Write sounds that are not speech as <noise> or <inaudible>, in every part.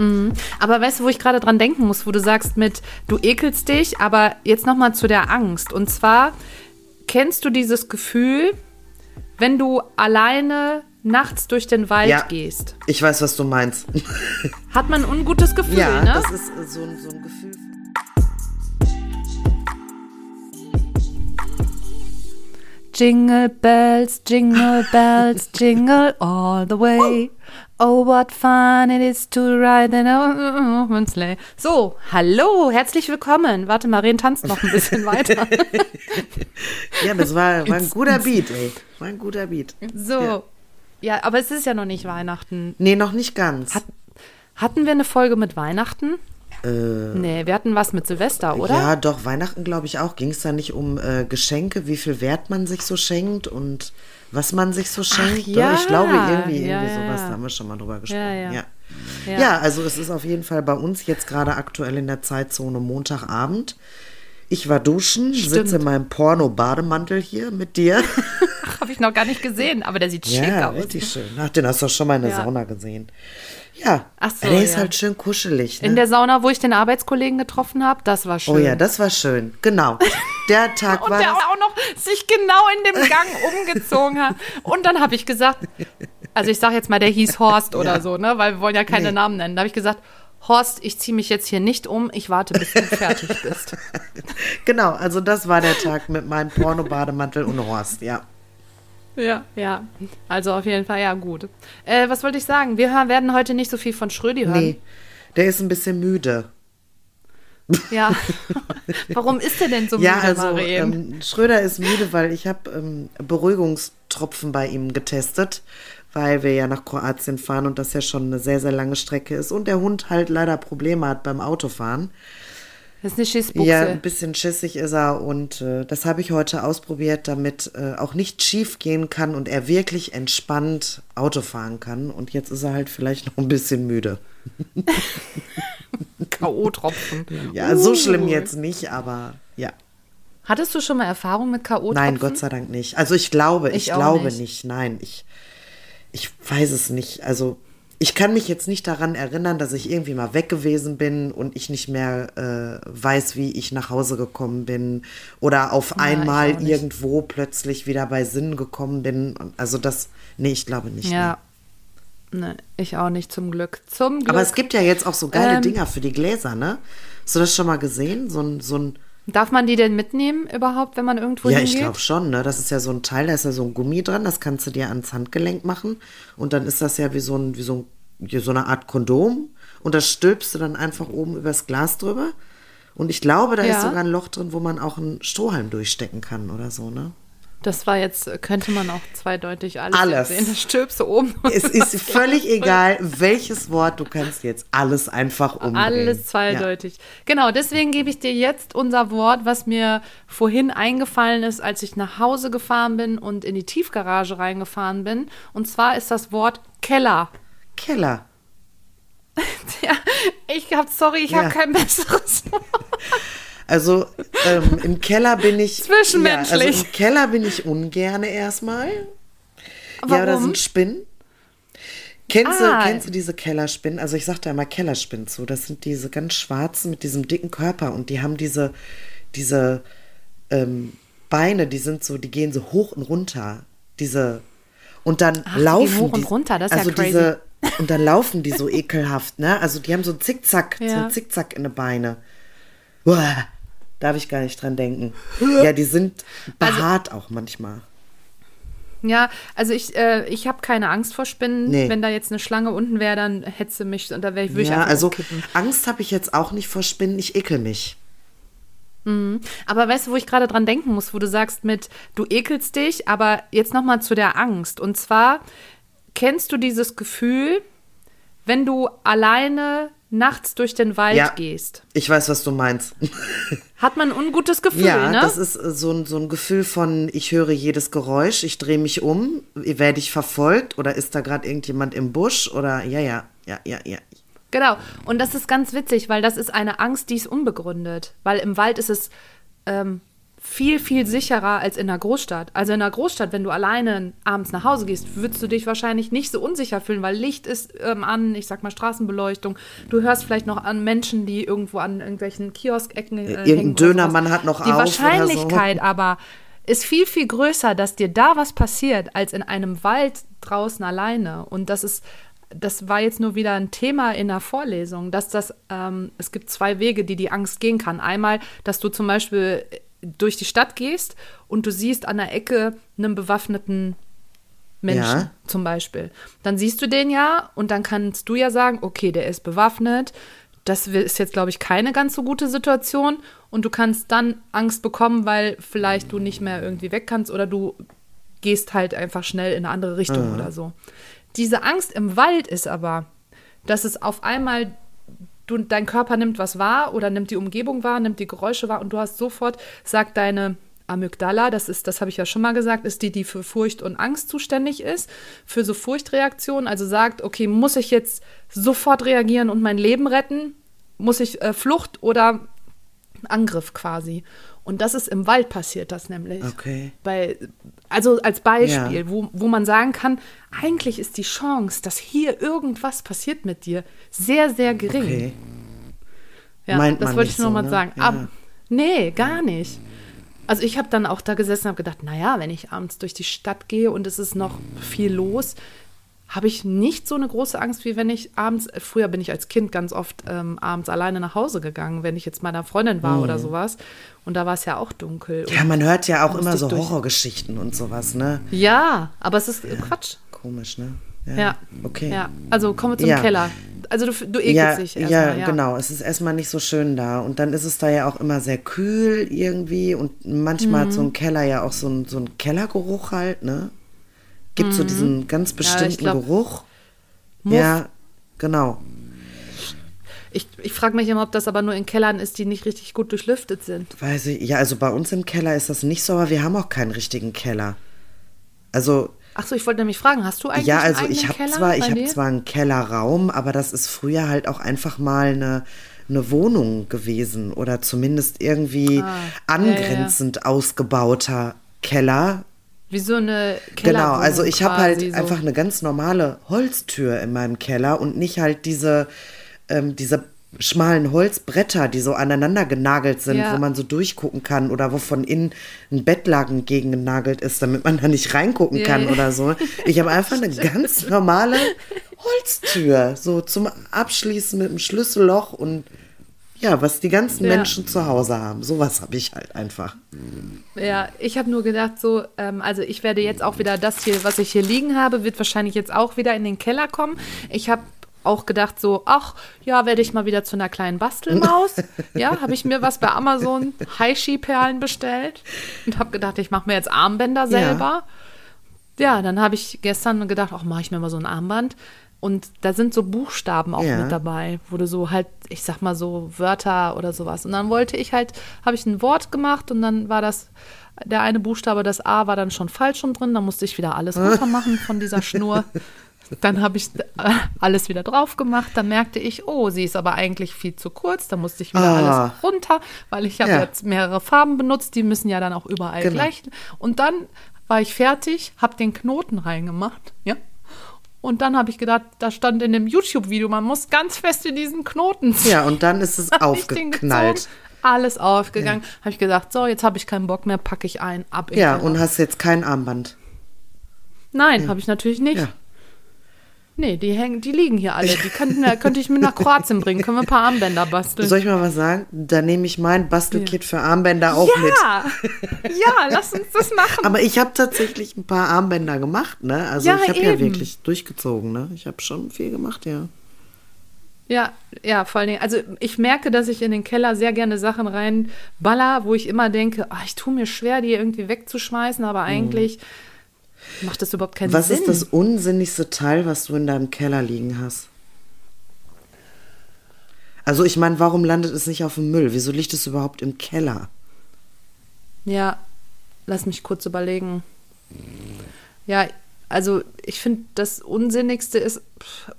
Mhm. Aber weißt du, wo ich gerade dran denken muss, wo du sagst mit, du ekelst dich, aber jetzt nochmal zu der Angst. Und zwar, kennst du dieses Gefühl, wenn du alleine nachts durch den Wald Ja. gehst? Ich weiß, was du meinst. <laughs> Hat man ein ungutes Gefühl, ja, ne? das ist äh, so, so ein Gefühl. Jingle bells, jingle bells, jingle all the way. Oh, what fun it is to ride in a open sleigh. So, hallo, herzlich willkommen. Warte, Marien tanzt noch ein bisschen <laughs> weiter. Ja, das war, war ein guter Beat, ey. War ein guter Beat. So. Ja. Ja. aber es ist ja noch nicht Weihnachten. Nee, noch nicht ganz. Hat- Hatten wir eine Folge mit Weihnachten? Äh, Nee, wir hatten was mit Silvester, oder? Ja, doch, Weihnachten glaube ich auch. Ging es da nicht um äh, Geschenke, wie viel Wert man sich so schenkt und was man sich so schenkt? ja, Doch, ich glaube, irgendwie, ja, irgendwie ja. sowas, da haben wir schon mal drüber gesprochen. Ja, ja. Ja, Ja. ja. also es ist auf jeden Fall bei uns jetzt gerade aktuell in der Zeitzone Montagabend. Ich war duschen, sitze in meinem Porno-Bademantel hier mit dir. <laughs> Habe ich noch gar nicht gesehen, aber der sieht schick Ja, aus. richtig schön. Ach, den hast du doch schon mal in der Ja. Sauna gesehen. Ja, Ach so, der ist ja. halt schön kuschelig. Ne? In der Sauna, wo ich den Arbeitskollegen getroffen habe, das war schön. oh ja, das war schön. Genau. Der <laughs> Tag Und war der das. auch noch sich genau in dem Gang <laughs> umgezogen hat. Und dann habe ich gesagt, also ich sage jetzt mal, der hieß Horst oder Ja. so, ne? Weil wir wollen ja keine Nee. Namen nennen. Da habe ich gesagt, Horst, ich ziehe mich jetzt hier nicht um, ich warte, bis du fertig bist. <laughs> Genau, also das war der Tag mit meinem Porno-Bademantel und Horst, ja. Ja, ja. Also auf jeden Fall, ja, gut. Äh, was wollte ich sagen? Wir hören, werden heute nicht so viel von Schrödi hören. Nee, der ist ein bisschen müde. Ja. <laughs> Warum ist der denn so ja, müde, also ähm, Schröder ist müde, weil ich habe ähm, Beruhigungstropfen bei ihm getestet, weil wir ja nach Kroatien fahren und das ja schon eine sehr, sehr lange Strecke ist und der Hund halt leider Probleme hat beim Autofahren. Das ist eine Schissbuchse. Ja, ein bisschen schissig ist er und äh, das habe ich heute ausprobiert, damit äh, auch nicht schief gehen kann und er wirklich entspannt Auto fahren kann. Und jetzt ist er halt vielleicht noch ein bisschen müde. <laughs> K.O.-Tropfen. Ja, so Uh. schlimm jetzt nicht, aber ja. Hattest du schon mal Erfahrung mit K.O.-Tropfen? Nein, Gott sei Dank nicht. Also ich glaube, ich, Ich glaube nicht. nicht. Nein, ich, ich weiß es nicht. Also ich kann mich jetzt nicht daran erinnern, dass ich irgendwie mal weg gewesen bin und ich nicht mehr äh, weiß, wie ich nach Hause gekommen bin oder auf ich einmal irgendwo plötzlich wieder bei Sinn gekommen bin. Also das, nee, ich glaube nicht. Ja. Nee. Ne, ich auch nicht, zum Glück. Zum Glück. Aber es gibt ja jetzt auch so geile Ähm, Dinger für die Gläser, ne? Hast du das schon mal gesehen? So ein, so ein Darf man die denn mitnehmen überhaupt, wenn man irgendwo Ja, hingeht? ich glaube schon, ne? Das ist ja so ein Teil, da ist ja so ein Gummi dran, das kannst du dir ans Handgelenk machen. Und dann ist das ja wie so, ein, wie so, ein, so eine Art Kondom. Und das stülpst du dann einfach oben übers Glas drüber. Und ich glaube, da ist Ja. sogar ein Loch drin, wo man auch einen Strohhalm durchstecken kann oder so, ne? Das war jetzt, könnte man auch zweideutig alles, Alles. sehen. Das stülpst du oben. Es ist völlig egal, welches Wort, du kannst jetzt alles einfach umdrehen. Alles zweideutig. Genau, deswegen gebe ich dir jetzt unser Wort, was mir vorhin eingefallen ist, als ich nach Hause gefahren bin und in die Tiefgarage reingefahren bin. Und zwar ist das Wort Keller. Ja. Keller. <laughs> Ja, ich habe, sorry, ich Ja. habe kein besseres Wort. <laughs> Also ähm, im Keller bin ich. <laughs> Zwischenmenschlich. Ja, also im Keller bin ich ungerne erstmal. Ja, da Warum? sind Spinnen. Kennst, Ah. du, kennst du diese Kellerspinnen? Also ich sag da immer Kellerspinnen zu. Das sind diese ganz schwarzen mit diesem dicken Körper und die haben diese, diese ähm, Beine, die sind so, die gehen so hoch und runter. Diese und dann Ach, die laufen hoch und runter, das ist ja also crazy. diese und dann laufen die so <laughs> ekelhaft, ne? Also die haben so Zickzack, so Ja. ein Zickzack in den Beine. Uah, darf ich gar nicht dran denken. Ja, die sind Also behaart auch manchmal. Ja, also ich, äh, ich habe keine Angst vor Spinnen. Nee. Wenn da jetzt eine Schlange unten wäre, dann hetze mich und da wäre ich, würde ich Ja, also umkippen. Angst habe ich jetzt auch nicht vor Spinnen, ich ekel mich. Aber weißt du, wo ich gerade dran denken muss, wo du sagst mit, du ekelst dich, aber jetzt noch mal zu der Angst. Und zwar, kennst du dieses Gefühl, wenn du alleine nachts durch den Wald Ja. gehst? Ich weiß, was du meinst. <laughs> Hat man ein ungutes Gefühl, ja, ne? das ist äh, so ein, so ein Gefühl von, ich höre jedes Geräusch, ich drehe mich um, werde ich verfolgt oder ist da gerade irgendjemand im Busch oder ja, ja, ja, ja, ja. Genau. Und das ist ganz witzig, weil das ist eine Angst, die ist unbegründet. Weil im Wald ist es ähm, viel, viel sicherer als in der Großstadt. Also in der Großstadt, wenn du alleine abends nach Hause gehst, würdest du dich wahrscheinlich nicht so unsicher fühlen, weil Licht ist ähm, an, ich sag mal Straßenbeleuchtung. Du hörst vielleicht noch an Menschen, die irgendwo an irgendwelchen Kioskecken äh, Irgendein Dönermann hat noch Die auf oder so. Wahrscheinlichkeit aber ist viel, viel größer, dass dir da was passiert, als in einem Wald draußen alleine. Und das ist, das war jetzt nur wieder ein Thema in der Vorlesung, dass das, ähm, es gibt zwei Wege, die die Angst gehen kann. Einmal, dass du zum Beispiel durch die Stadt gehst und du siehst an der Ecke einen bewaffneten Menschen Ja. zum Beispiel. Dann siehst du den ja und dann kannst du ja sagen, okay, der ist bewaffnet. Das ist jetzt, glaube ich, keine ganz so gute Situation. Und du kannst dann Angst bekommen, weil vielleicht du nicht mehr irgendwie weg kannst oder du gehst halt einfach schnell in eine andere Richtung oder so. Diese Angst im Wald ist aber, dass es auf einmal du, dein Körper nimmt was wahr oder nimmt die Umgebung wahr, nimmt die Geräusche wahr und du hast sofort, sagt deine Amygdala, das ist, das habe ich ja schon mal gesagt, ist die, die für Furcht und Angst zuständig ist, für so Furchtreaktionen, also sagt, okay, muss ich jetzt sofort reagieren und mein Leben retten? Muss ich äh, Flucht oder Angriff quasi? Und das ist im Wald passiert, das nämlich. Okay. Bei, also als Beispiel, Ja. wo, wo man sagen kann, eigentlich ist die Chance, dass hier irgendwas passiert mit dir, sehr, sehr gering. Okay. Ja, Meint das man wollte nicht ich nur so, mal ne? sagen. Ja. Ab, nee, gar nicht. Also ich habe dann auch da gesessen und habe gedacht, naja, wenn ich abends durch die Stadt gehe und es ist noch viel los, habe ich nicht so eine große Angst, wie wenn ich abends, früher bin ich als Kind ganz oft ähm, abends alleine nach Hause gegangen, wenn ich jetzt meiner Freundin war oder sowas. Und da war es ja auch dunkel. Mhm. Ja, man hört ja auch immer so. Horrorgeschichten und sowas, ne? ja, aber es ist Quatsch. Komisch, ne? Ja. Okay. Ja, also kommen wir zum Ja. Keller. Also du, du ekelst Ja, dich ja, erstmal. Ja, genau. Es ist erstmal nicht so schön da. Und dann ist es da ja auch immer sehr kühl irgendwie. Und manchmal Mhm. hat so ein Keller ja auch so ein, so ein Kellergeruch halt, ne? Gibt so diesen ganz bestimmten Mhm. glaub, Geruch. Muff. Ja, genau. Ich, ich frage mich immer, ob das aber nur in Kellern ist, die nicht richtig gut durchlüftet sind. Weiß ich. Ja, also bei uns im Keller ist das nicht so, aber wir haben auch keinen richtigen Keller. Also, Ach so, ich wollte nämlich fragen, hast du eigentlich ja, einen also ich eigenen habe Keller zwar, ich habe zwar einen Kellerraum, aber das ist früher halt auch einfach mal eine, eine Wohnung gewesen oder zumindest irgendwie Ah, angrenzend ausgebauter Keller. Wie so eine Genau, Kellerwohnung also ich habe halt so. einfach eine ganz normale Holztür in meinem Keller und nicht halt diese, ähm, diese schmalen Holzbretter, die so aneinander genagelt sind, Ja. wo man so durchgucken kann oder wo von innen ein Bettlaken gegen genagelt ist, damit man da nicht reingucken Ja, kann oder so. Ich habe einfach eine <laughs> ganz normale Holztür, so zum Abschließen mit einem Schlüsselloch und ja, was die ganzen Ja. Menschen zu Hause haben. Sowas habe ich halt einfach. Ja, ich habe nur gedacht, so, ähm, also ich werde jetzt auch wieder das hier, was ich hier liegen habe, wird wahrscheinlich jetzt auch wieder in den Keller kommen. Ich habe auch gedacht, so, ach, ja, werde ich mal wieder zu einer kleinen Bastelmaus. <laughs> ja, habe ich mir was bei Amazon Heishi-Perlen bestellt und habe gedacht, ich mache mir jetzt Armbänder selber. Ja, dann habe ich gestern gedacht, ach, mache ich mir mal so ein Armband. Und da sind so Buchstaben auch Ja. mit dabei, wo du so halt, ich sag mal so Wörter oder sowas. Und dann wollte ich halt, habe ich ein Wort gemacht und dann war das, der eine Buchstabe, das A war dann schon falsch schon drin. Da musste ich wieder alles <laughs> runter machen von dieser Schnur. Dann habe ich äh, alles wieder drauf gemacht. Dann merkte ich, oh, sie ist aber eigentlich viel zu kurz. Da musste ich wieder Ah. alles runter, weil ich habe Ja. jetzt mehrere Farben benutzt. Die müssen ja dann auch überall Genau. gleich. Und dann war ich fertig, habe den Knoten reingemacht. Ja. Und dann habe ich gedacht, da stand in dem YouTube-Video, man muss ganz fest in diesen Knoten ziehen. Ja, und dann ist es <laughs> aufgeknallt. alles aufgegangen. Habe ich gesagt, so, jetzt habe ich keinen Bock mehr, packe ich ein, ab Ja, und hast jetzt kein Armband. Nein, habe ich natürlich nicht. Ja. Nee, die hängen, die liegen hier alle. Die könnten, könnte ich mit nach Kroatien bringen. Können wir ein paar Armbänder basteln. Soll ich mal was sagen? Da nehme ich mein Bastelkit für Armbänder auch mit. ja, <laughs> ja, lass uns das machen. Aber ich habe tatsächlich ein paar Armbänder gemacht, ne? Also Ja, ich habe ja wirklich durchgezogen, ne? Ich habe schon viel gemacht, ja. Ja, ja, vor allen Dingen, also ich merke, dass ich in den Keller sehr gerne Sachen reinballer, wo ich immer denke, ah, ich tue mir schwer, die irgendwie wegzuschmeißen, aber eigentlich macht das überhaupt keinen Was Sinn. ist das unsinnigste Teil, was du in deinem Keller liegen hast? Also ich meine, warum landet es nicht auf dem Müll? Wieso liegt es überhaupt im Keller? Ja, lass mich kurz überlegen. Ja, also ich finde, das Unsinnigste ist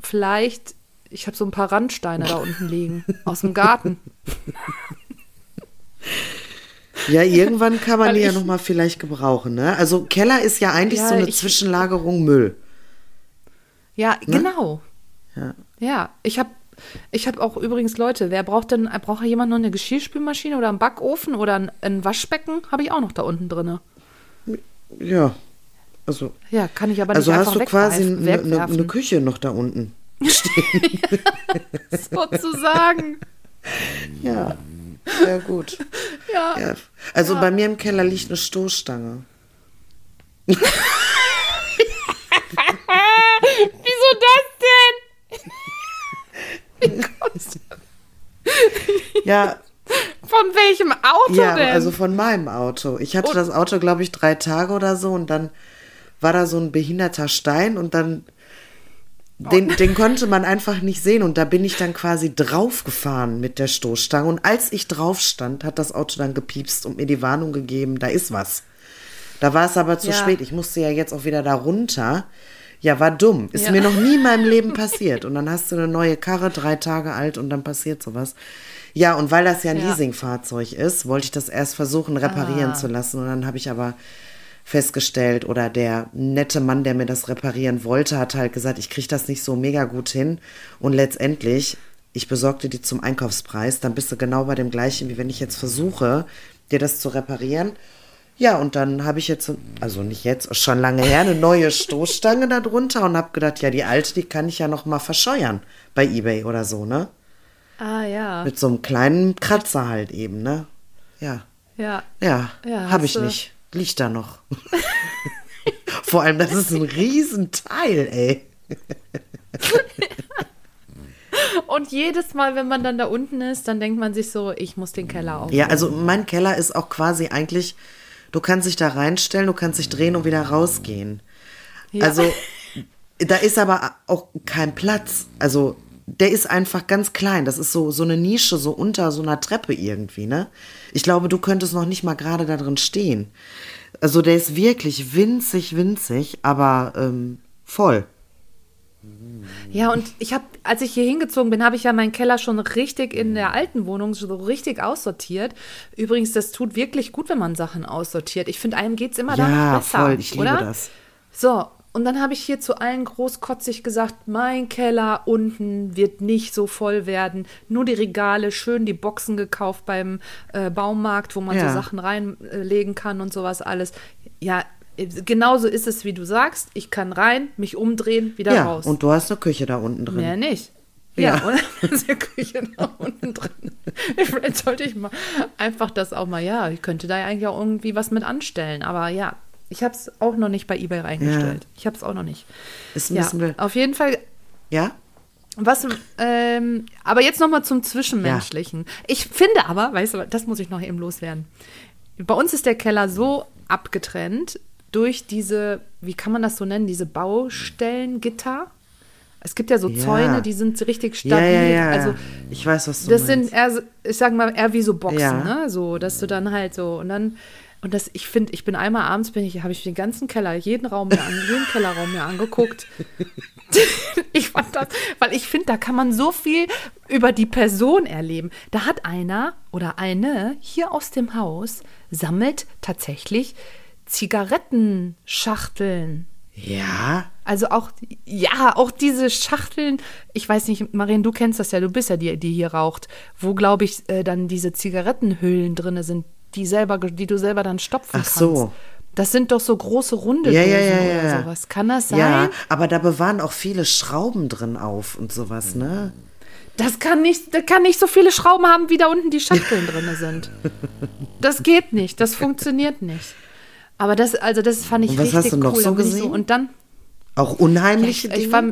vielleicht, ich habe so ein paar Randsteine da unten liegen, aus dem Garten. <laughs> Ja, irgendwann kann man die ja ich- noch mal vielleicht gebrauchen, ne? Also Keller ist ja eigentlich Ja, so eine ich- Zwischenlagerung Müll. Ja, genau. Ja. Ja, ich habe ich hab auch übrigens Leute, wer braucht denn, braucht jemand noch eine Geschirrspülmaschine oder einen Backofen oder ein, ein Waschbecken? Habe ich auch noch da unten drin. Ja. Also, Ja, kann ich aber nicht also hast du quasi eine, eine, wegwerfen. eine Küche noch da unten. <laughs> sozusagen. Ja. Ja, gut. <laughs> Ja. Ja. Also bei mir im Keller liegt eine Stoßstange. <laughs> Wieso das denn? Ja, Von welchem Auto ja, denn? also von meinem Auto. Ich hatte Und- das Auto, glaube ich, drei Tage oder so und dann war da so ein behinderter Stein und dann den, den konnte man einfach nicht sehen und da bin ich dann quasi draufgefahren mit der Stoßstange und als ich drauf stand, hat das Auto dann gepiepst und mir die Warnung gegeben, da ist was. Da war es aber zu Ja. spät. Ich musste ja jetzt auch wieder da runter. Ja, war dumm. Ist Ja. mir noch nie in meinem Leben <laughs> passiert. Und dann hast du eine neue Karre, drei Tage alt und dann passiert sowas. Ja, und weil das ja ein Ja. Leasingfahrzeug ist, wollte ich das erst versuchen reparieren Ah. zu lassen. Und dann habe ich aber festgestellt, oder der nette Mann, der mir das reparieren wollte, hat halt gesagt, ich kriege das nicht so mega gut hin. Und letztendlich, ich besorgte die zum Einkaufspreis, dann bist du genau bei dem gleichen, wie wenn ich jetzt versuche, dir das zu reparieren. Ja, und dann habe ich jetzt, also nicht jetzt, schon lange her, eine neue <laughs> Stoßstange da drunter und habe gedacht, ja, die alte, die kann ich ja noch mal verscheuern bei Ebay oder so, ne? ah, ja. Mit so einem kleinen Kratzer halt eben, ne? Ja. Ja. Ja, Ja, habe ich nicht. Liegt da noch. <laughs> Vor allem, das ist ein Riesenteil, ey. <laughs> Und jedes Mal, wenn man dann da unten ist, dann denkt man sich so, ich muss den Keller auf. Ja, also mein Keller ist auch quasi eigentlich, du kannst dich da reinstellen, du kannst dich drehen und wieder rausgehen. Ja. Also, da ist aber auch kein Platz. Also, der ist einfach ganz klein. Das ist so, so eine Nische, so unter so einer Treppe irgendwie, ne? Ich glaube, du könntest noch nicht mal gerade da drin stehen. Also, der ist wirklich winzig, winzig, aber ähm, voll. Ja, und ich habe, als ich hier hingezogen bin, habe ich ja meinen Keller schon richtig in der alten Wohnung so richtig aussortiert. Übrigens, das tut wirklich gut, wenn man Sachen aussortiert. Ich finde, einem geht's immer Ja, danach besser. voll, ich liebe oder? das. So, und dann habe ich hier zu allen großkotzig gesagt, mein Keller unten wird nicht so voll werden. Nur die Regale, schön die Boxen gekauft beim äh, Baumarkt, wo man Ja. so Sachen reinlegen kann und sowas alles. Ja, äh, genauso ist es, wie du sagst. Ich kann rein, mich umdrehen, wieder Ja, raus. und du hast eine Küche da unten drin. Mehr nicht. Ja. Ja, oder? <laughs> ist die Küche da unten drin. <laughs> Vielleicht sollte ich mal einfach das auch mal, ja, ich könnte da ja eigentlich auch irgendwie was mit anstellen. Aber ja, ich habe es auch noch nicht bei eBay reingestellt. Ich habe es auch noch nicht. Ist ein Ja, bisschen wild. auf jeden Fall. Ja? Was, ähm, aber jetzt noch mal zum Zwischenmenschlichen. Ich finde aber, weißt du, das muss ich noch eben loswerden. Bei uns ist der Keller so abgetrennt durch diese, wie kann man das so nennen, diese Baustellengitter. Es gibt ja so Ja. Zäune, die sind richtig stabil. Ja, ja, ja. Also ja. ich weiß, was du das meinst. sind eher, ich sag mal, eher wie so Boxen, Ja. ne? So, dass du dann halt so und dann und das, ich finde, ich bin einmal abends bin ich, habe ich den ganzen Keller, jeden Raum mir an, jeden Kellerraum mir angeguckt. <laughs> ich fand das, weil ich finde, da kann man so viel über die Person erleben. Da hat einer oder eine hier aus dem Haus sammelt tatsächlich Zigarettenschachteln. Ja, Also auch, ja, auch diese Schachteln, ich weiß nicht, Marien, du kennst das ja, du bist ja die, die hier raucht, wo, glaube ich, äh, dann diese Zigarettenhüllen drin sind, die, selber, die du selber dann stopfen Ach kannst. so. Das sind doch so große runde Ja, Dosen ja, ja, oder ja. sowas. Kann das sein? ja, aber da bewahren auch viele Schrauben drin auf und sowas, ne? Das kann nicht, das kann nicht so viele Schrauben haben, wie da unten die Schachteln drin sind. Das geht nicht, das funktioniert nicht. Aber das, also das fand ich Und was richtig hast du noch cool. so ich gesehen? und dann, Auch unheimliche ich, ich Dinge. war,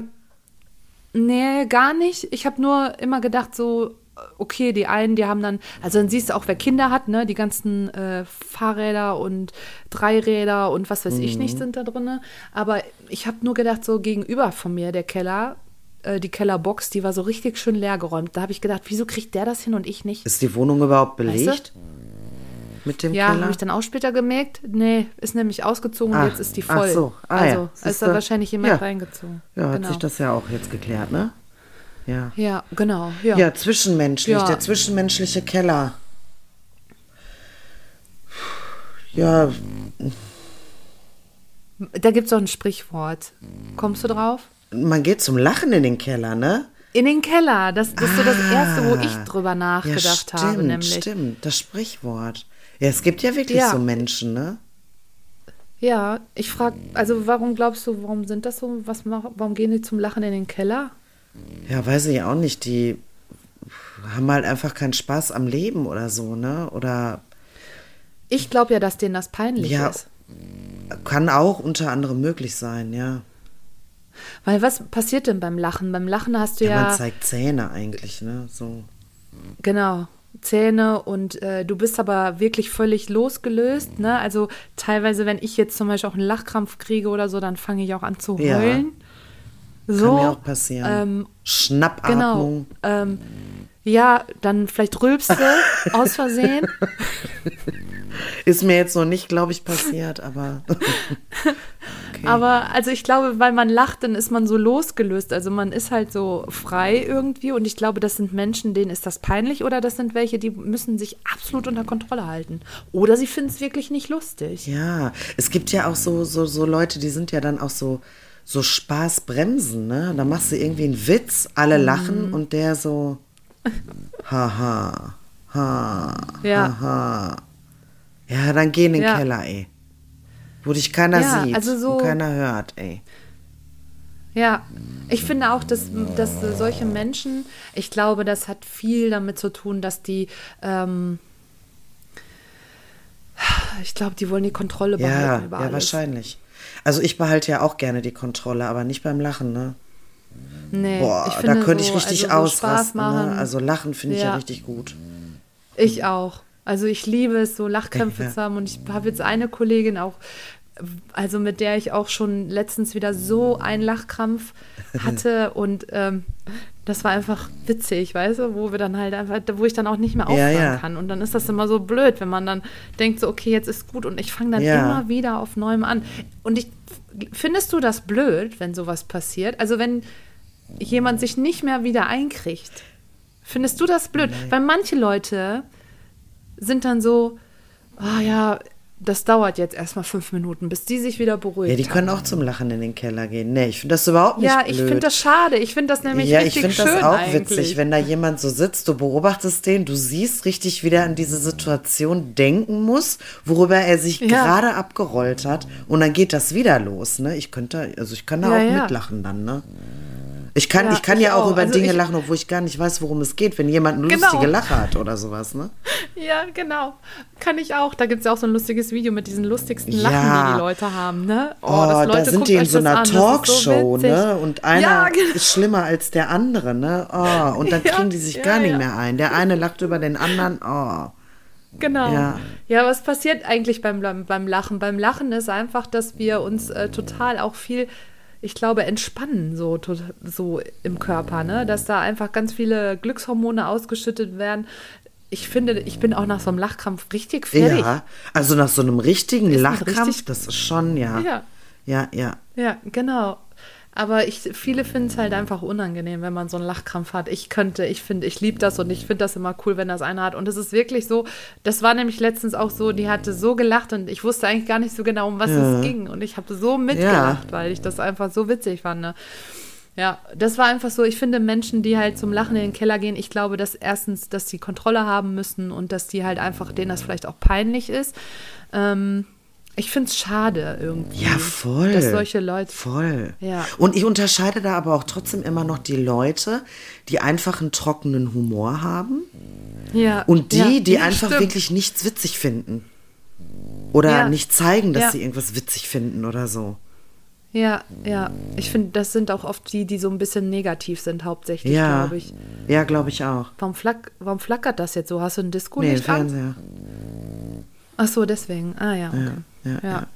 nee, gar nicht. Ich habe nur immer gedacht, so, okay, die einen, die haben dann, also dann siehst du auch, wer Kinder hat, ne, die ganzen äh, Fahrräder und Dreiräder und was weiß ich nicht Mhm. sind da drin. Aber ich habe nur gedacht, so gegenüber von mir, der Keller, äh, die Kellerbox, die war so richtig schön leergeräumt. Da habe ich gedacht, wieso kriegt der das hin und ich nicht? Ist die Wohnung überhaupt Weißt du? belegt? Mit dem Ja, habe ich dann auch später gemerkt. Nee, ist nämlich ausgezogen und Ah, jetzt ist die ach voll. so. Ah, also ja. ist da wahrscheinlich jemand Ja. reingezogen. ja, hat genau. sich das ja auch jetzt geklärt, ne? Ja. Ja, genau. Ja. Ja, zwischenmenschlich, Ja. der zwischenmenschliche Keller. Ja, Da gibt es doch ein Sprichwort. Kommst du drauf? man geht zum Lachen in den Keller, ne? In den Keller. Das, das ist so das Erste, wo ich Ah. drüber Ja, nachgedacht stimmt, habe, nämlich. stimmt. Das Sprichwort. Ja, es gibt ja wirklich Ja. so Menschen, ne? Ja, ich frage, also warum glaubst du, warum sind das so? Was, warum gehen die zum Lachen in den Keller? Ja, weiß ich auch nicht. Die haben halt einfach keinen Spaß am Leben oder so, ne? Oder Ich glaube ja, dass denen das peinlich Ja. ist. kann auch unter anderem möglich sein, ja. Weil was passiert denn beim Lachen? Beim Lachen hast du Ja, ja, man zeigt Zähne eigentlich, ne? So. genau Zähne und äh, du bist aber wirklich völlig losgelöst. Ne? Also teilweise, wenn ich jetzt zum Beispiel auch einen Lachkrampf kriege oder so, dann fange ich auch an zu Ja. Heulen. Kann So, mir auch passieren. ähm, Schnappatmung. Genau. Ähm, ja, dann vielleicht rülpst du <laughs> aus Versehen. Ist mir jetzt noch nicht, glaube ich, passiert, aber <laughs> Aber also ich glaube, weil man lacht, dann ist man so losgelöst. Also man ist halt so frei irgendwie. Und ich glaube, das sind Menschen, denen ist das peinlich oder das sind welche, die müssen sich absolut unter Kontrolle halten. Oder sie finden es wirklich nicht lustig. ja, es gibt ja auch so, so, so Leute, die sind ja dann auch so, so Spaßbremsen, ne? Da machst du irgendwie einen Witz, alle Mhm. lachen und der so, <laughs> haha, ha, Ja. haha. Ja, dann geh in den Ja. Keller, ey. Wo dich keiner Ja, sieht also so- und keiner hört, ey. Ja, ich finde auch, dass, dass solche Menschen, ich glaube, das hat viel damit zu tun, dass die, ähm, ich glaube, die wollen die Kontrolle Ja, behalten über ja, alles. wahrscheinlich. Also ich behalte ja auch gerne die Kontrolle, aber nicht beim Lachen, ne? Nee, Boah, ich da könnte so, ich richtig also so Spaß ausrasten. machen. Ne? Also Lachen finde ich ja. Ja. richtig gut. Ich auch. Also ich liebe es, so Lachkrämpfe <laughs> Ja. zu haben. Und ich habe jetzt eine Kollegin auch, also mit der ich auch schon letztens wieder so einen Lachkrampf <laughs> hatte. und ähm, das war einfach witzig, weißt du, wo wir dann halt einfach, wo ich dann auch nicht mehr Ja, aufhören ja. kann. Und dann ist das immer so blöd, wenn man dann denkt, so, okay, jetzt ist gut. Und ich fange dann Ja. immer wieder auf Neuem an. Und ich findest du das blöd, wenn sowas passiert? Also wenn jemand sich nicht mehr wieder einkriegt. Findest du das blöd? Weil manche Leute sind dann so, ah ja, das dauert jetzt erstmal fünf Minuten, bis die sich wieder beruhigt Ja, die können haben. auch zum Lachen in den Keller gehen. Nee, ich finde das überhaupt nicht Ja, blöd. ich finde das schade. Ich finde das nämlich ja, ich richtig finde schön das auch eigentlich. witzig, wenn da jemand so sitzt, du beobachtest den, du siehst richtig, wie der an diese Situation denken muss, worüber er sich Ja. gerade abgerollt hat und dann geht das wieder los, ne? Ich könnte, also ich kann da Ja, auch ja. mitlachen dann, ne? Ich kann, Ja, ich kann ja auch, auch. über Also Dinge ich- lachen, obwohl ich gar nicht weiß, worum es geht, wenn jemand eine Genau. lustige Lache hat oder sowas, ne? Ja, genau. Kann ich auch. Da gibt es ja auch so ein lustiges Video mit diesen lustigsten Ja. Lachen, die die Leute haben, ne? Oh, da sind die in so einer Talkshow, ne? ne? Und einer ja, <laughs> genau. ist schlimmer als der andere, ne? Oh, und dann <laughs> Ja, kriegen die sich ja, gar nicht ja. mehr ein. Der eine lacht über den anderen, oh. Genau. Ja. Ja, was passiert eigentlich beim, beim, beim Lachen? Beim Lachen ist einfach, dass wir uns äh, total auch viel, ich glaube, entspannen so, so im Körper, ne? Dass da einfach ganz viele Glückshormone ausgeschüttet werden. Ich finde, ich bin auch nach so einem Lachkrampf richtig fertig. Ja, also nach so einem richtigen Ist Lachkrampf, richtig- das ist schon, ja. Ja. Ja, ja. Ja, genau. Aber ich, viele finden es halt einfach unangenehm, wenn man so einen Lachkrampf hat. Ich könnte, ich finde, ich liebe das und ich finde das immer cool, wenn das einer hat. Und es ist wirklich so, das war nämlich letztens auch so, die hatte so gelacht und ich wusste eigentlich gar nicht so genau, um was es ging. Und ich habe so mitgelacht, weil ich das einfach so witzig fand. Ne? Ja, das war einfach so, ich finde Menschen, die halt zum Lachen in den Keller gehen, ich glaube, dass erstens, dass die Kontrolle haben müssen und dass die halt einfach, denen das vielleicht auch peinlich ist. Ähm, ich finde es schade irgendwie. Ja, voll. Dass solche Leute. Voll. Ja. Und ich unterscheide da aber auch trotzdem immer noch die Leute, die einfach einen trockenen Humor haben Ja. und die, ja, die ja, einfach stimmt. wirklich nichts witzig finden. Oder Ja. nicht zeigen, dass sie irgendwas witzig finden oder so. Ja, ja. Ich finde, das sind auch oft die, die so ein bisschen negativ sind, hauptsächlich, Ja. glaube ich. Ja, glaube ich auch. Warum, flack, warum flackert das jetzt so? Hast du ein Disco Nee, nicht an? Fernseher. Ach so, deswegen. Ah ja, okay. Ja, Ja, <laughs>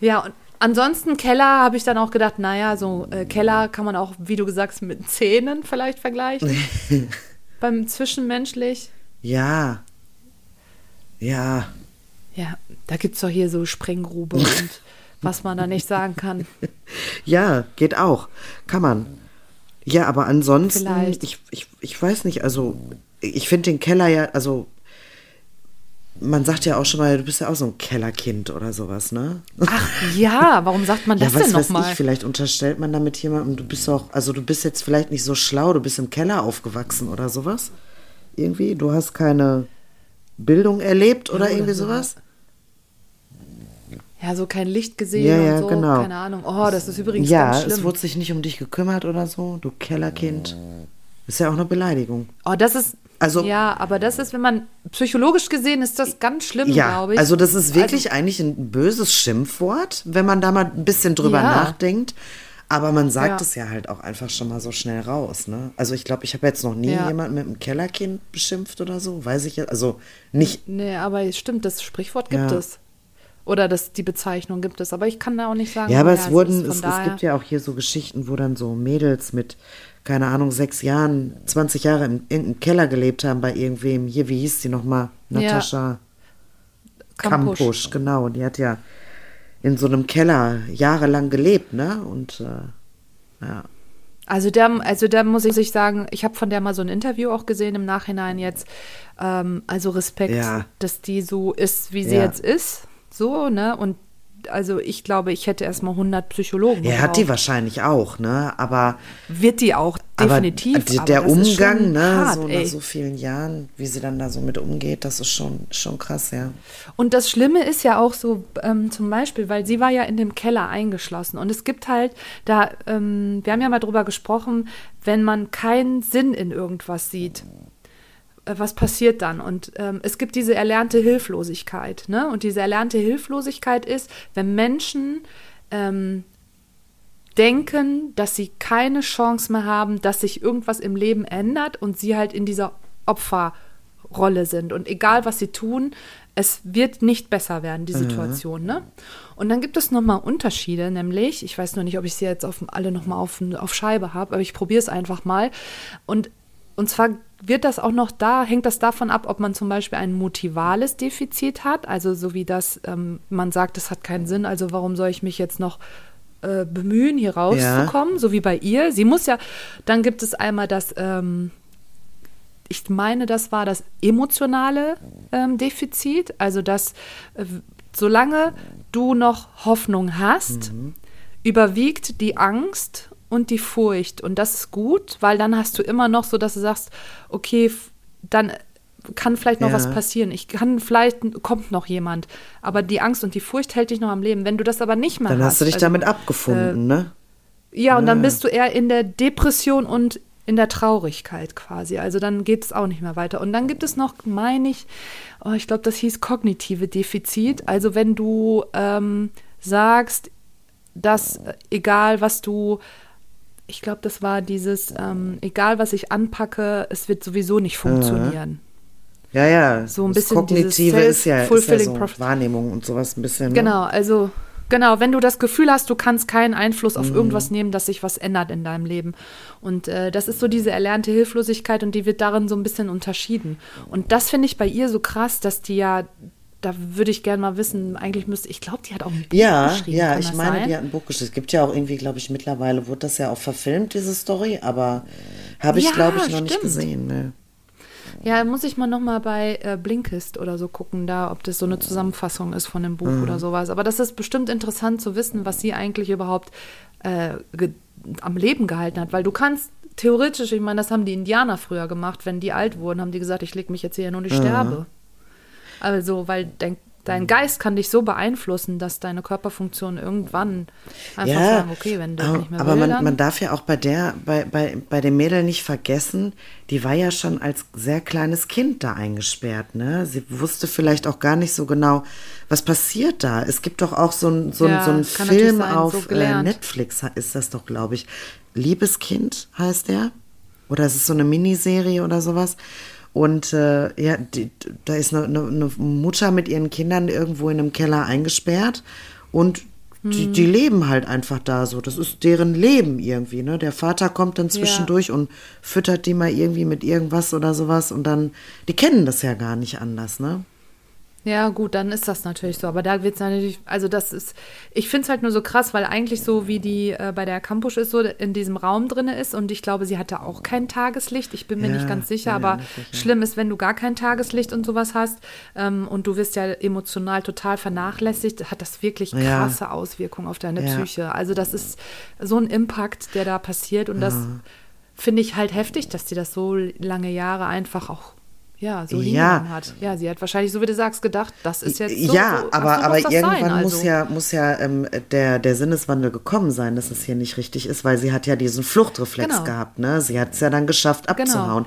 ja. und ansonsten Keller habe ich dann auch gedacht, naja, so äh, Keller kann man auch, wie du gesagt hast, mit Zähnen vielleicht vergleichen. <laughs> Beim Zwischenmenschlich. Ja. Ja. Ja, da gibt es doch hier so Sprenggrube und <laughs> was man da nicht sagen kann. Ja, geht auch. Kann man. Ja, aber ansonsten, Vielleicht. ich, ich, ich weiß nicht, also ich finde den Keller ja, also man sagt ja auch schon mal, du bist ja auch so ein Kellerkind oder sowas, ne? Ach ja, warum sagt man das ja, was denn nochmal? ich, vielleicht unterstellt man damit jemandem, du bist auch, also du bist jetzt vielleicht nicht so schlau, du bist im Keller aufgewachsen oder sowas. Irgendwie, du hast keine Bildung erlebt oder Ja, irgendwie oder so. sowas. Ja, so kein Licht gesehen Ja, ja, und so, genau. keine Ahnung. Oh, das ist übrigens Ja, ganz es schlimm. wurde sich nicht um dich gekümmert oder so, du Kellerkind. Ist ja auch eine Beleidigung. Oh, das ist. Also- ja, aber das ist, wenn man psychologisch gesehen ist das ganz schlimm, Ja, glaube ich. also das ist wirklich eigentlich ein böses Schimpfwort, wenn man da mal ein bisschen drüber Ja. nachdenkt. Aber man sagt Ja. es ja halt auch einfach schon mal so schnell raus. Ne? Also ich glaube, ich habe jetzt noch nie Ja. jemanden mit einem Kellerkind beschimpft oder so. Weiß ich jetzt. Also nicht. Nee, aber es stimmt, das Sprichwort gibt Ja. es. Oder das, die Bezeichnung gibt es. Aber ich kann da auch nicht sagen. Ja, aber es wurden, es, es gibt ja auch hier so Geschichten, wo dann so Mädels mit, keine Ahnung, sechs Jahren, 20 Jahre im irgendeinem Keller gelebt haben bei irgendwem. Hier, wie hieß die nochmal? Ja. Natascha Kampusch. Kampusch, genau. Die hat ja in so einem Keller jahrelang gelebt, ne? Und äh, ja. Also da, also da muss ich sagen, ich habe von der mal so ein Interview auch gesehen im Nachhinein jetzt. Ähm, also Respekt, Ja. dass die so ist, wie sie Ja. jetzt ist. So, ne? Und also ich glaube, ich hätte erstmal 100 Psychologen. Er hat die wahrscheinlich auch, ne? Aber, Wird die auch, definitiv. aber, aber der ist Umgang, ne, hart, so ey. nach so vielen Jahren, wie sie dann da so mit umgeht, das ist schon, schon krass, ja. Und das Schlimme ist ja auch so, ähm, zum Beispiel, weil sie war ja in dem Keller eingeschlossen. Und es gibt halt, da, ähm, wir haben ja mal drüber gesprochen, wenn man keinen Sinn in irgendwas sieht, was passiert dann? Und ähm, es gibt diese erlernte Hilflosigkeit. Ne? Und diese erlernte Hilflosigkeit ist, wenn Menschen ähm, denken, dass sie keine Chance mehr haben, dass sich irgendwas im Leben ändert und sie halt in dieser Opferrolle sind. Und egal, was sie tun, es wird nicht besser werden, die Situation. Ne? Und dann gibt es nochmal Unterschiede, nämlich, ich weiß nur nicht, ob ich sie jetzt auf, alle nochmal auf, auf Scheibe habe, aber ich probiere es einfach mal. Und, und zwar wird das auch noch da, hängt das davon ab, ob man zum Beispiel ein motivales Defizit hat, also so wie das, ähm, man sagt, es hat keinen Sinn, also warum soll ich mich jetzt noch äh, bemühen, hier rauszukommen, so wie bei ihr. Sie muss ja, dann gibt es einmal das, ähm, ich meine, das war das emotionale ähm, Defizit, also dass äh, solange du noch Hoffnung hast, überwiegt die Angst und die Furcht und das ist gut, weil dann hast du immer noch so, dass du sagst, okay, dann kann vielleicht noch Ja. was passieren. Ich kann vielleicht kommt noch jemand, aber die Angst und die Furcht hält dich noch am Leben. Wenn du das aber nicht mehr Dann hast, hast du dich also, damit abgefunden, ne? ja, und dann Ja. bist du eher in der Depression und in der Traurigkeit quasi. Also dann geht es auch nicht mehr weiter. Und dann gibt es noch, meine ich, oh, ich glaube, das hieß kognitive Defizit. Also wenn du ähm, sagst, dass äh, egal was du, ich glaube, das war dieses, ähm, egal was ich anpacke, es wird sowieso nicht funktionieren. Ja, ja. So ein das bisschen dieses Kognitive ist ja, ist ja so Wahrnehmung und sowas ein bisschen. Ne? Genau, also genau, wenn du das Gefühl hast, du kannst keinen Einfluss Mhm. auf irgendwas nehmen, dass sich was ändert in deinem Leben. Und äh, das ist so diese erlernte Hilflosigkeit und die wird darin so ein bisschen unterschieden. Und das finde ich bei ihr so krass, dass die ja, da würde ich gerne mal wissen, eigentlich müsste, ich glaube, die hat auch ein Buch Ja, geschrieben. ja, kann ich meine, sein? die hat ein Buch geschrieben. Es gibt ja auch irgendwie, glaube ich, mittlerweile wurde das ja auch verfilmt, diese Story, aber habe ich, Ja, glaube ich, noch nicht stimmt. gesehen. Ne? Ja, muss ich mal nochmal bei äh, Blinkist oder so gucken, da, ob das so eine Zusammenfassung ist von dem Buch Mhm. oder sowas. Aber das ist bestimmt interessant zu wissen, was sie eigentlich überhaupt äh, am Leben gehalten hat. Weil du kannst theoretisch, ich meine, das haben die Indianer früher gemacht, wenn die alt wurden, haben die gesagt, ich lege mich jetzt hier nur und ich sterbe. Also, weil dein, dein Geist kann dich so beeinflussen, dass deine Körperfunktionen irgendwann einfach Ja, sagen, okay, wenn aber, nicht mehr aber will, man, man darf ja auch bei der, bei, bei, bei dem Mädel nicht vergessen, die war ja schon als sehr kleines Kind da eingesperrt, ne? Sie wusste vielleicht auch gar nicht so genau, was passiert da. Es gibt doch auch so ein, so Ja, so ein Film sein, so auf äh, gelernt. Netflix, ist das doch, glaube ich. Liebeskind heißt der. Oder es ist so eine Miniserie oder sowas. Und äh, ja, die, da ist eine, eine, eine Mutter mit ihren Kindern irgendwo in einem Keller eingesperrt und die, Hm. die leben halt einfach da so. Das ist deren Leben irgendwie. Ne? Der Vater kommt dann zwischendurch und füttert die mal irgendwie mit irgendwas oder sowas und dann, die kennen das ja gar nicht anders, ne? Ja, gut, dann ist das natürlich so. Aber da wird es natürlich, also das ist, ich finde es halt nur so krass, weil eigentlich so wie die äh, bei der Campus ist, so in diesem Raum drin ist und ich glaube, sie hatte auch kein Tageslicht. Ich bin mir Ja, nicht ganz sicher, ja, aber sicher. schlimm ist, wenn du gar kein Tageslicht und sowas hast ähm, und du wirst ja emotional total vernachlässigt, hat das wirklich Ja. krasse Auswirkungen auf deine Ja. Psyche. Also das ist so ein Impact, der da passiert und das finde ich halt heftig, dass die das so lange Jahre einfach auch ja, so Ja. hat. Ja, sie hat wahrscheinlich, so wie du sagst, gedacht, das ist jetzt so. ja, so, aber, so aber muss irgendwann sein, muss also. ja, muss ja ähm, der, der Sinneswandel gekommen sein, dass es hier nicht richtig ist, weil sie hat ja diesen Fluchtreflex Genau. gehabt, ne? Sie hat es ja dann geschafft abzuhauen.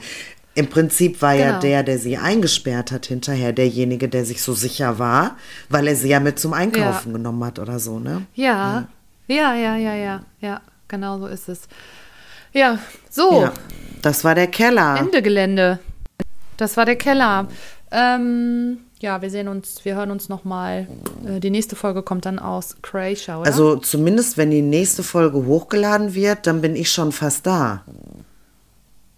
Im Prinzip war ja Genau. der, der sie eingesperrt hat, hinterher derjenige, der sich so sicher war, weil er sie ja mit zum Einkaufen genommen hat oder so, ne? Ja, ja, ja, ja, ja, ja, genau so ist es. Ja, so, Ja. Das war der Keller. Ende Gelände. Das war der Keller. Ähm, ja, wir sehen uns, wir hören uns nochmal. Äh, die nächste Folge kommt dann aus Croatia, oder? Also zumindest, wenn die nächste Folge hochgeladen wird, dann bin ich schon fast da.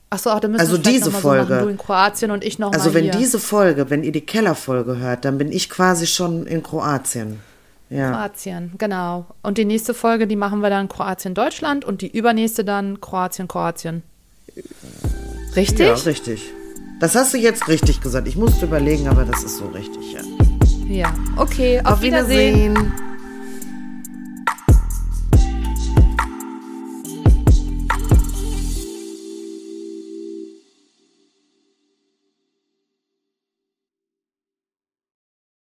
Achso, ach, dann müssen also wir diese noch mal So machen, Folge. du in Kroatien und ich nochmal Also wenn hier. diese Folge, wenn ihr die Kellerfolge hört, dann bin ich quasi schon in Kroatien. Ja. Kroatien, genau. Und die nächste Folge, die machen wir dann Kroatien-Deutschland und die übernächste dann Kroatien-Kroatien. Richtig? Ja, richtig. Das hast du jetzt richtig gesagt. Ich musste überlegen, aber das ist so richtig, ja. Ja. Okay, auf, Auf Wiedersehen. Wiedersehen.